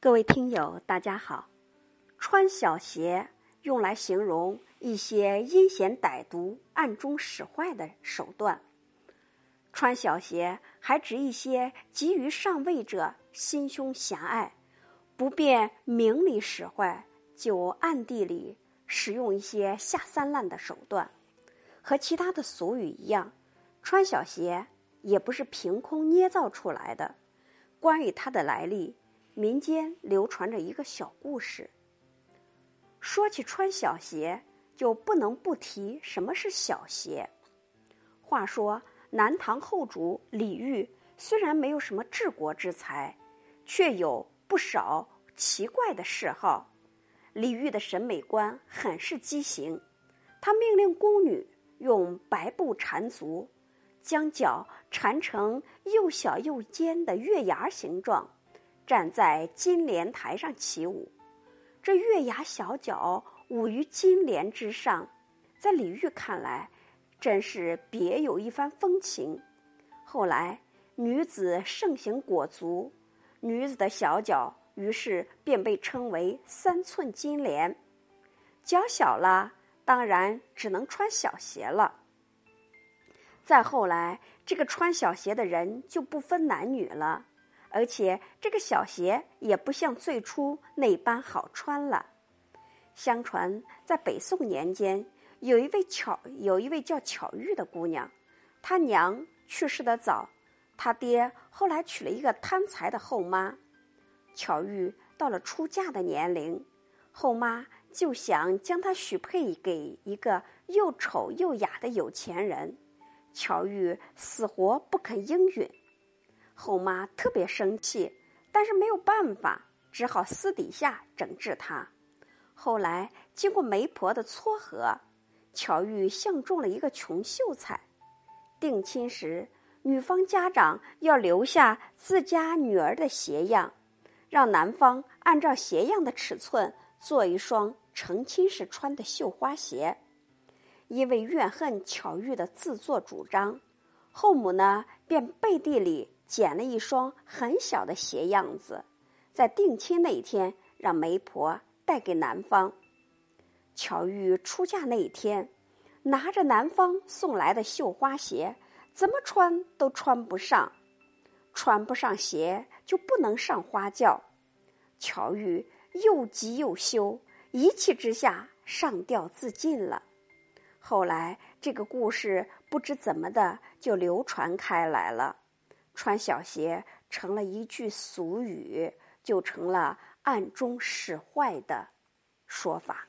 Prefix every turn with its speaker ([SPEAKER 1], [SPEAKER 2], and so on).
[SPEAKER 1] 各位听友，大家好。穿小鞋用来形容一些阴险歹毒、暗中使坏的手段。穿小鞋还指一些急于上位者心胸狭隘，不便明里使坏，就暗地里使用一些下三滥的手段。和其他的俗语一样，穿小鞋也不是凭空捏造出来的。关于它的来历。民间流传着一个小故事。说起穿小鞋，就不能不提什么是小鞋。话说南唐后主李煜虽然没有什么治国之才，却有不少奇怪的嗜好。李煜的审美观很是畸形，他命令宫女用白布缠足，将脚缠成又小又尖的月牙形状。站在金莲台上起舞，这月牙小脚舞于金莲之上，在李煜看来，真是别有一番风情。后来女子盛行裹足，女子的小脚于是便被称为三寸金莲。脚小了，当然只能穿小鞋了。再后来，这个穿小鞋的人就不分男女了。而且这个小鞋也不像最初那般好穿了。相传在北宋年间，有一位巧有一位叫巧玉的姑娘，她娘去世的早，她爹后来娶了一个贪财的后妈。巧玉到了出嫁的年龄，后妈就想将她许配给一个又丑又雅的有钱人，巧玉死活不肯应允。后妈特别生气，但是没有办法，只好私底下整治他。后来经过媒婆的撮合，巧玉相中了一个穷秀才。定亲时，女方家长要留下自家女儿的鞋样，让男方按照鞋样的尺寸做一双成亲时穿的绣花鞋。因为怨恨巧玉的自作主张，后母呢便背地里。捡了一双很小的鞋样子，在定亲那一天让媒婆带给男方。巧玉出嫁那一天，拿着男方送来的绣花鞋，怎么穿都穿不上，穿不上鞋就不能上花轿。巧玉又急又羞，一气之下上吊自尽了。后来这个故事不知怎么的就流传开来了。穿小鞋成了一句俗语，就成了暗中使坏的说法。